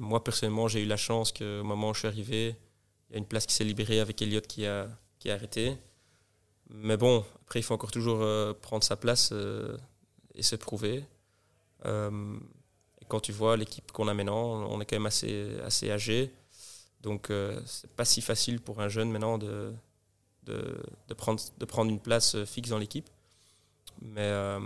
Moi, personnellement, j'ai eu la chance qu'au moment où je suis arrivé, il y a une place qui s'est libérée avec Elliot qui a, qui a arrêté. Mais bon, après, il faut encore toujours prendre sa place et se prouver. Euh, quand tu vois l'équipe qu'on a maintenant, on est quand même assez, assez âgé. Donc, euh, c'est pas si facile pour un jeune maintenant de, de, de, prendre, de prendre une place fixe dans l'équipe. Mais, euh,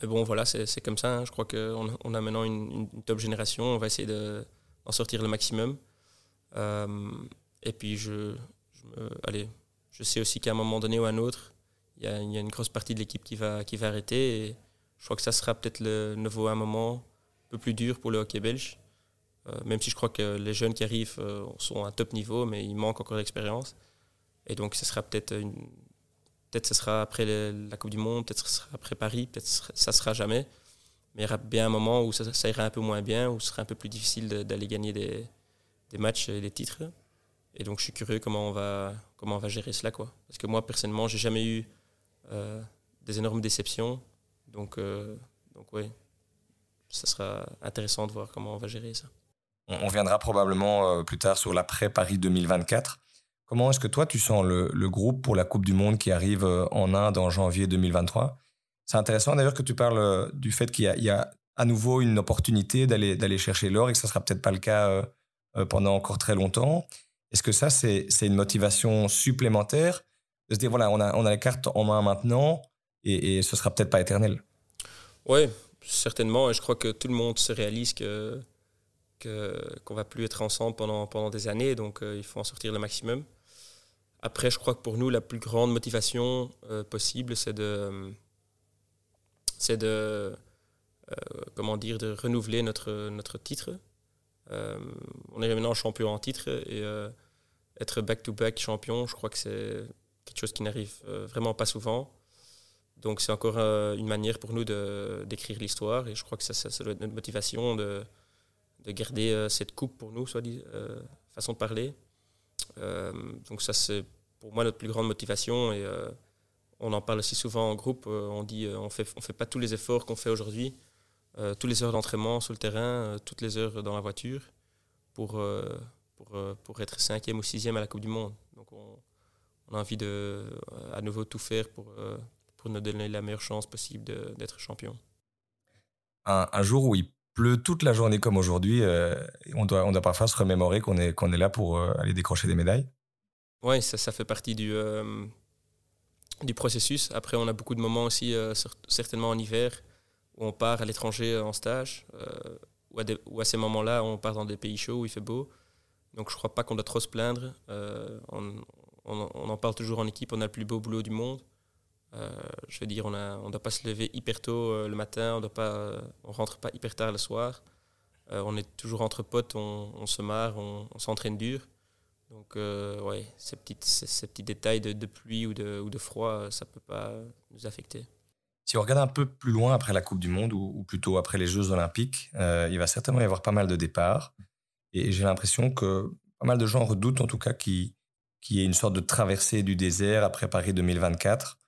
mais, bon, voilà, c'est comme ça. Hein. Je crois qu'on on a maintenant une, top génération. On va essayer d'en sortir le maximum. et puis, je, allez, je sais aussi qu'à un moment donné ou à un autre, il y, a, une grosse partie de l'équipe qui va, qui va arrêter. Et je crois que ça sera peut-être le nouveau un moment un peu plus dur pour le hockey belge. Euh, même si je crois que les jeunes qui arrivent euh, sont à un top niveau, mais il manque encore d'expérience. Et donc, ce sera peut-être une... Peut-être ce sera après la Coupe du Monde, peut-être ce sera après Paris, peut-être ça sera jamais. Mais il y aura bien un moment où ça, ira un peu moins bien, où ce sera un peu plus difficile d'aller gagner des, des, matchs et des titres. Et donc, je suis curieux comment on va, comment on va gérer cela. Quoi. Parce que moi, personnellement, j'ai jamais eu euh, des énormes déceptions. Donc, euh, donc oui, ça sera intéressant de voir comment on va gérer ça. On viendra probablement euh, plus tard sur l'après-Paris 2024. Comment est-ce que toi, tu sens le, groupe pour la Coupe du Monde qui arrive en Inde en janvier 2023 C'est intéressant d'ailleurs que tu parles du fait qu'il y, a à nouveau une opportunité d'aller chercher l'or et que ça ne sera peut-être pas le cas pendant encore très longtemps. Est-ce que ça, c'est une motivation supplémentaire de se dire, voilà, on a, on a la carte en main maintenant et, et ce sera peut-être pas éternel? Oui, certainement. Et je crois que tout le monde se réalise que qu'on va plus être ensemble pendant, pendant des années, donc euh, il faut en sortir le maximum. Après, je crois que pour nous, la plus grande motivation euh, possible, c'est de, c'est de, euh, comment dire, de renouveler notre, notre titre. on est maintenant champion en titre et être back-to-back -back champion, je crois que c'est quelque chose qui n'arrive euh, vraiment pas souvent. Donc c'est encore euh, une manière pour nous d'écrire l'histoire et je crois que ça, ça, doit être notre motivation de, de garder euh, cette coupe pour nous, soit dit, façon de parler. Donc ça c'est pour moi notre plus grande motivation et on en parle aussi souvent en groupe. on dit on fait on fait pas tous les efforts qu'on fait aujourd'hui, toutes les heures d'entraînement sur le terrain, toutes les heures dans la voiture pour pour, pour être cinquième ou sixième à la Coupe du Monde. Donc on, a envie de euh, à nouveau tout faire pour, euh, pour nous donner la meilleure chance possible d'être champion. Un, jour où il pleut toute la journée comme aujourd'hui, euh, on, doit, on doit parfois se remémorer qu'on est, est là pour aller décrocher des médailles. Oui, ça, ça fait partie du, du processus. Après, on a beaucoup de moments aussi, certainement en hiver, où on part à l'étranger en stage, ou, à ces moments-là, on part dans des pays chauds où il fait beau. Donc je crois pas qu'on doit trop se plaindre. On, on, en parle toujours en équipe, on a le plus beau boulot du monde. Je veux dire, on ne doit pas se lever hyper tôt le matin, on ne on rentre pas hyper tard le soir. on est toujours entre potes, on, se marre, on, s'entraîne dur. Donc, euh, ouais, ces, petites, ces, petits détails de, pluie ou de, ou de, froid, ça ne peut pas nous affecter. Si on regarde un peu plus loin après la Coupe du Monde, ou, plutôt après les Jeux Olympiques, euh, il va certainement y avoir pas mal de départs. Et j'ai l'impression que pas mal de gens redoutent, en tout cas, qu'il y ait une sorte de traversée du désert après Paris 2024.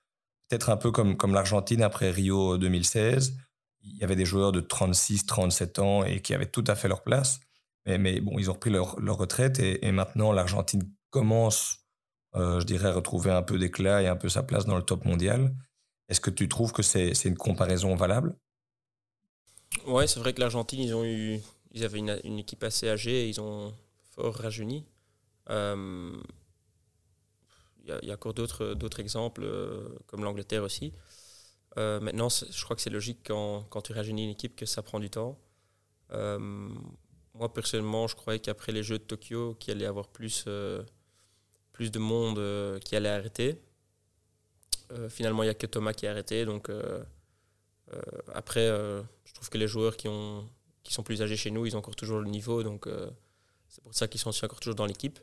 Peut-être un peu comme, comme l'Argentine après Rio 2016. Il y avait des joueurs de 36, 37 ans et qui avaient tout à fait leur place. Mais, bon, ils ont repris leur, retraite et, maintenant l'Argentine commence, euh, je dirais, à retrouver un peu d'éclat et un peu sa place dans le top mondial. Est-ce que tu trouves que c'est une comparaison valable? Ouais, c'est vrai que l'Argentine, ils ont eu, ils avaient une, équipe assez âgée et ils ont fort rajeuni. Euh, il y, a encore d'autres exemples, euh, comme l'Angleterre aussi. maintenant, je crois que c'est logique quand, quand, tu rajeunis une équipe que ça prend du temps moi personnellement, je croyais qu'après les Jeux de Tokyo, qu'il allait y avoir plus, euh, plus de monde euh, qui allait arrêter. Euh, finalement, il n'y a que Thomas qui a arrêté. Donc, après, je trouve que les joueurs qui, ont, qui sont plus âgés chez nous, ils ont encore toujours le niveau. Donc, c'est pour ça qu'ils sont aussi encore toujours dans l'équipe.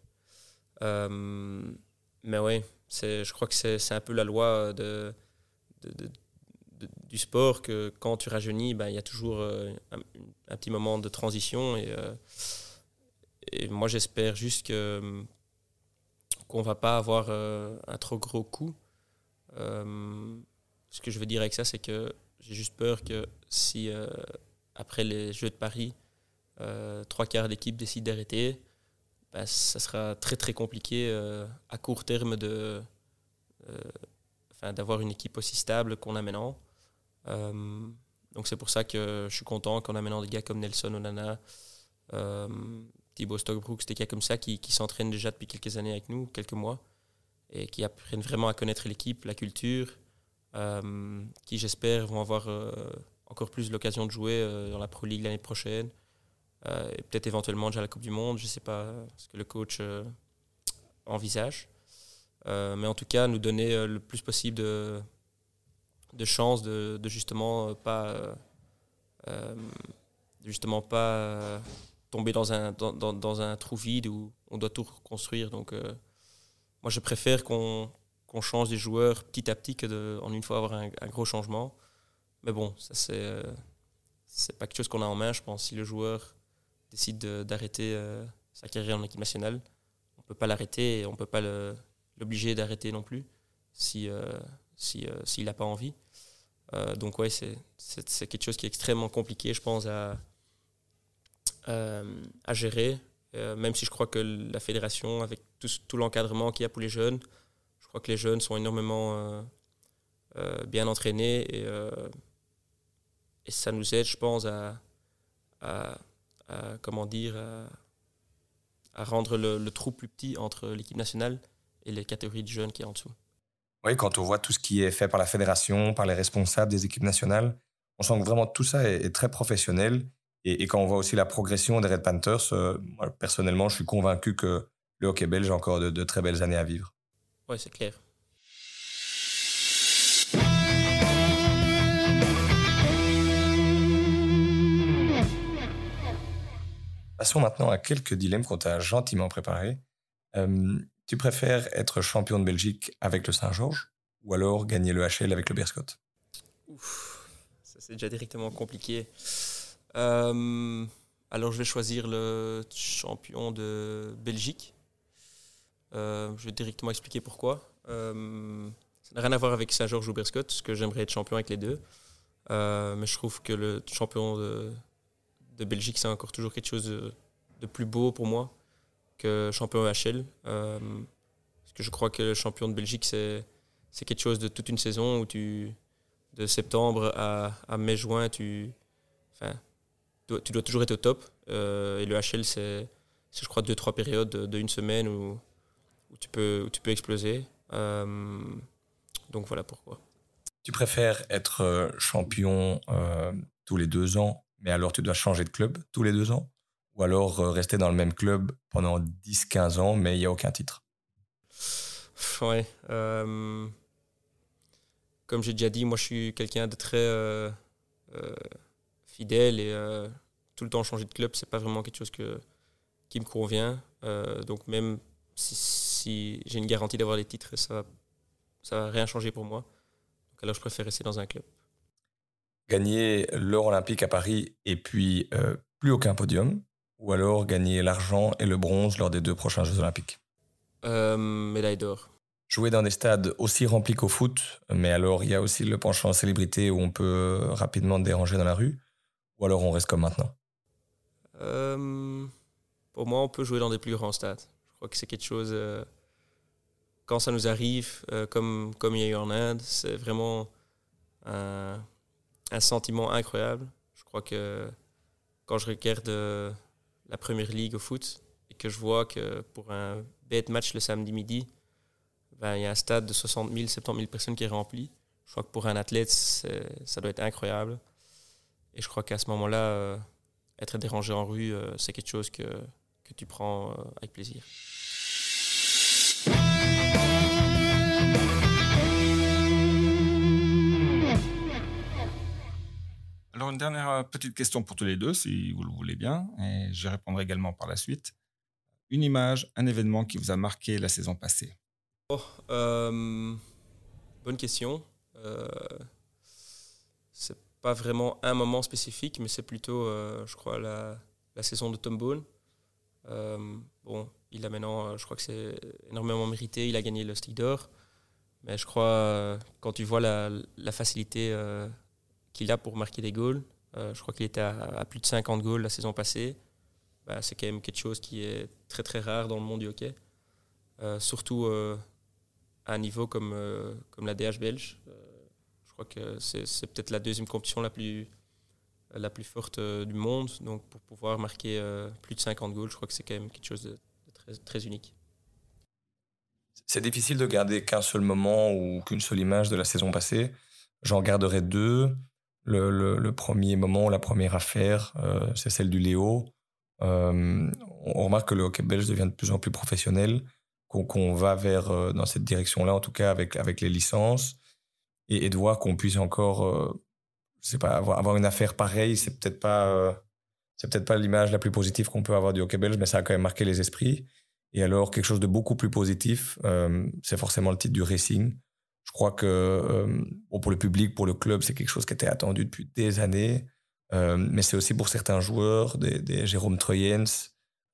Mais oui, je crois que c'est un peu la loi de, de du sport que quand tu rajeunis, ben, il y a toujours euh, un, petit moment de transition. Et, euh, moi, j'espère juste que qu'on va pas avoir euh, un trop gros coup. ce que je veux dire avec ça, c'est que j'ai juste peur que si, après les Jeux de Paris, trois quarts d'équipe décident d'arrêter, ben, ça sera très très compliqué à court terme de d'avoir une équipe aussi stable qu'on a maintenant. Euh, donc c'est pour ça que je suis content qu'on a maintenant des gars comme Nelson Onana, euh, Thibaut Stockbrook, des gars comme ça qui, qui s'entraînent déjà depuis quelques années avec nous, quelques mois, et qui apprennent vraiment à connaître l'équipe, la culture, euh, qui j'espère vont avoir encore plus l'occasion de jouer dans la Pro League l'année prochaine, et peut-être éventuellement déjà la Coupe du Monde, je ne sais pas ce que le coach envisage. mais en tout cas, nous donner le plus possible de, de chance de, justement euh, pas euh, euh, justement pas tomber dans un dans, un trou vide où on doit tout reconstruire. Donc moi je préfère qu'on change des joueurs petit à petit que de, en une fois avoir un, gros changement. Mais bon ça c'est c'est pas quelque chose qu'on a en main je pense. Si le joueur décide d'arrêter sa carrière en équipe nationale on peut pas l'arrêter et on peut pas l'obliger d'arrêter non plus si s'il si, n'a pas envie. Euh, donc ouais, c'est quelque chose qui est extrêmement compliqué, je pense, à, euh, à gérer. Euh, même si je crois que la fédération, avec tout, tout l'encadrement qu'il y a pour les jeunes, je crois que les jeunes sont énormément bien entraînés et, et, ça nous aide, je pense, à, comment dire, à, rendre le, le, trou plus petit entre l'équipe nationale et les catégories de jeunes qui est en dessous. Oui, quand on voit tout ce qui est fait par la fédération, par les responsables des équipes nationales, on sent que vraiment tout ça est, très professionnel. Et, quand on voit aussi la progression des Red Panthers, euh, moi, personnellement, je suis convaincu que le hockey belge a encore de, très belles années à vivre. Oui, c'est clair. Passons maintenant à quelques dilemmes qu'on t'a gentiment préparés. Euh, tu préfères être champion de Belgique avec le Saint-Georges ou alors gagner le HL avec le Berscott ça c'est déjà directement compliqué. Euh, alors je vais choisir le champion de Belgique. Euh, je vais directement expliquer pourquoi. Ça n'a rien à voir avec Saint-Georges ou Berscott, parce que j'aimerais être champion avec les deux. mais je trouve que le champion de, de Belgique, c'est encore toujours quelque chose de plus beau pour moi que champion HL. Euh, parce que je crois que le champion de Belgique, c'est, c'est quelque chose de toute une saison où tu, de septembre à, à mai-juin, tu, enfin, dois toujours être au top. Euh, et le HL, c'est, je crois, deux, trois périodes de, une semaine où, où, tu peux, tu peux exploser. Euh, donc voilà pourquoi. Tu préfères être euh, champion tous les deux ans, mais alors tu dois changer de club tous les deux ans? Ou alors rester dans le même club pendant 10-15 ans, mais il n'y a aucun titre? Ouais. comme j'ai déjà dit, moi je suis quelqu'un de très fidèle et tout le temps changer de club, c'est pas vraiment quelque chose qui me convient. donc même si, j'ai une garantie d'avoir les titres, ça va, va rien changer pour moi. Donc alors je préfère rester dans un club. Gagner l'or olympique à Paris et puis euh, plus aucun podium, ou alors gagner l'argent et le bronze lors des deux prochains Jeux olympiques. Euh, Médaille d'or. Jouer dans des stades aussi remplis qu'au foot, mais alors il y a aussi le penchant célébrité où on peut rapidement déranger dans la rue, ou alors on reste comme maintenant? Euh, Pour moi, on peut jouer dans des plus grands stades. Crois que c'est quelque chose, quand ça nous arrive, euh, comme, comme il y a eu en Inde, c'est vraiment un, un, sentiment incroyable. Je crois que quand je regarde euh, la première ligue au foot et que je vois que pour un bête match le samedi midi, ben, il y a un stade de 60 000, 70 000 personnes qui est rempli. Je crois que pour un athlète, ça doit être incroyable. Et je crois qu'à ce moment-là, être dérangé en rue, c'est quelque chose que tu prends avec plaisir. Alors, une dernière euh, petite question pour tous les deux, si vous le voulez bien, et je répondrai également par la suite. Une image, un événement qui vous a marqué la saison passée oh, euh, Bonne question. Euh, c'est pas vraiment un moment spécifique, mais c'est plutôt, euh, je crois, la, saison de Tom Bone. bon, il a maintenant, je crois que c'est énormément mérité, il a gagné le stick d'or. Mais je crois, quand tu vois la facilité qu'il a pour marquer des goals. Euh, je crois qu'il était à, plus de 50 goals la saison passée. Bah, c'est quand même quelque chose qui est très très rare dans le monde du hockey. Euh, surtout euh, à un niveau comme, comme la DH belge. je crois que c'est peut-être la deuxième compétition la plus, la plus forte du monde. Donc pour pouvoir marquer plus de 50 goals, je crois que c'est quand même quelque chose de, très, très unique. C'est difficile de garder qu'un seul moment ou qu'une seule image de la saison passée. J'en garderai deux le, premier moment, la première affaire, euh, c'est celle du Léo. Euh, on remarque que le hockey belge devient de plus en plus professionnel, qu'on va vers euh, dans cette direction-là, en tout cas avec, avec les licences, et, de voir qu'on puisse encore, je pas, avoir, avoir, une affaire pareille, c'est peut-être pas, c'est peut-être pas l'image la plus positive qu'on peut avoir du hockey belge, mais ça a quand même marqué les esprits. Et alors quelque chose de beaucoup plus positif, c'est forcément le titre du Racing. Je crois que euh, pour le public, pour le club, c'est quelque chose qui était attendu depuis des années. Euh, mais c'est aussi pour certains joueurs, des, Jérôme Troyens,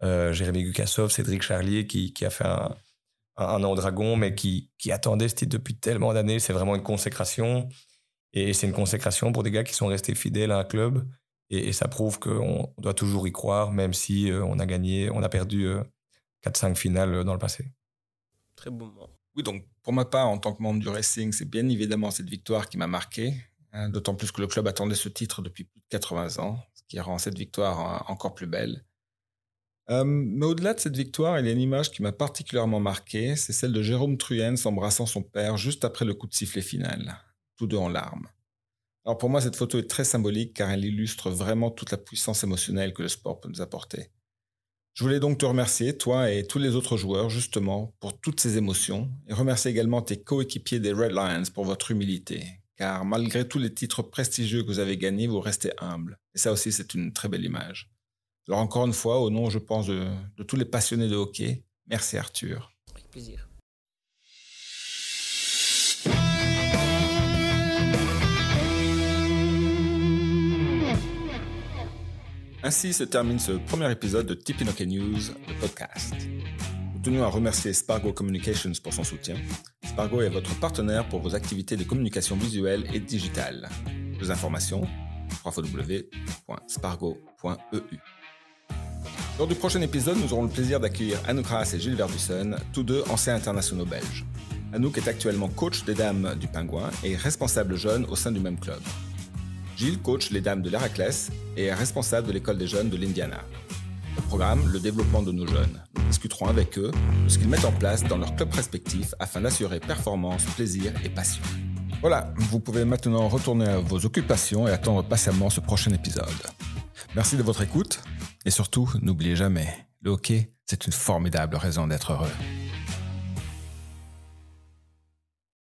euh, Jérémy Gukasov, Cédric Charlier, qui, a fait un, an au Dragon, mais qui, qui attendait ce titre depuis tellement d'années. C'est vraiment une consécration. Et c'est une consécration pour des gars qui sont restés fidèles à un club. Et, ça prouve qu'on doit toujours y croire, même si on a gagné, on a perdu 4-5 finales dans le passé. Très bon moment. Oui, donc pour ma part, en tant que membre du Racing, c'est bien évidemment cette victoire qui m'a marqué, hein, d'autant plus que le club attendait ce titre depuis plus de 80 ans, ce qui rend cette victoire euh, encore plus belle. Euh, mais au-delà de cette victoire, il y a une image qui m'a particulièrement marqué, c'est celle de Jérôme Truyens embrassant son père juste après le coup de sifflet final, tous deux en larmes. Alors pour moi, cette photo est très symbolique car elle illustre vraiment toute la puissance émotionnelle que le sport peut nous apporter. Je voulais donc te remercier, toi et tous les autres joueurs, justement, pour toutes ces émotions, et remercier également tes coéquipiers des Red Lions pour votre humilité, car malgré tous les titres prestigieux que vous avez gagnés, vous restez humble. Et ça aussi, c'est une très belle image. Alors encore une fois, au nom, je pense, de, de tous les passionnés de hockey, merci Arthur. Avec plaisir. Ainsi se termine ce premier épisode de Tipinoke News, le podcast. Nous tenons à remercier Spargo Communications pour son soutien. Spargo est votre partenaire pour vos activités de communication visuelle et digitale. Plus informations www.spargo.eu. Lors du prochain épisode, nous aurons le plaisir d'accueillir Anouk Haas et Gilles Verbussen, tous deux anciens internationaux belges. Anouk est actuellement coach des dames du Pingouin et responsable jeune au sein du même club. Gilles coach les dames de l'Héraclès et est responsable de l'école des jeunes de l'Indiana. Au programme, le développement de nos jeunes. Nous discuterons avec eux de ce qu'ils mettent en place dans leurs clubs respectifs afin d'assurer performance, plaisir et passion. Voilà, vous pouvez maintenant retourner à vos occupations et attendre patiemment ce prochain épisode. Merci de votre écoute et surtout, n'oubliez jamais, le hockey, c'est une formidable raison d'être heureux.